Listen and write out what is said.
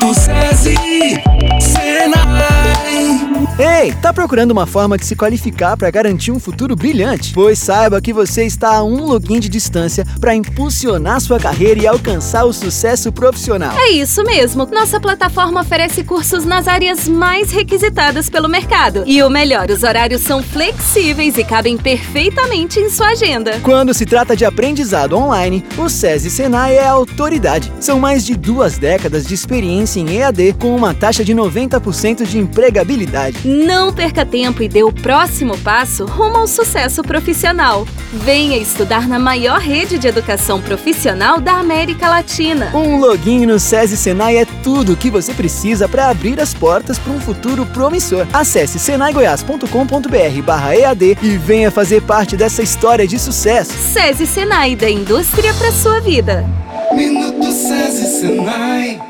Minuto SESI Ei, tá procurando uma forma de se qualificar para garantir um futuro brilhante? Pois saiba que você está a um login de distância para impulsionar sua carreira e alcançar o sucesso profissional. É isso mesmo. Nossa plataforma oferece cursos nas áreas mais requisitadas pelo mercado. E o melhor, os horários são flexíveis e cabem perfeitamente em sua agenda. Quando se trata de aprendizado online, o SESI Senai é a autoridade. São mais de duas décadas de experiência em EAD com uma taxa de 90% de empregabilidade. Não perca tempo e dê o próximo passo rumo ao sucesso profissional. Venha estudar na maior rede de educação profissional da América Latina. Um login no SESI Senai é tudo o que você precisa para abrir as portas para um futuro promissor. Acesse senaigoias.com.br/ead e venha fazer parte dessa história de sucesso. SESI Senai da indústria para sua vida. Minuto SESI Senai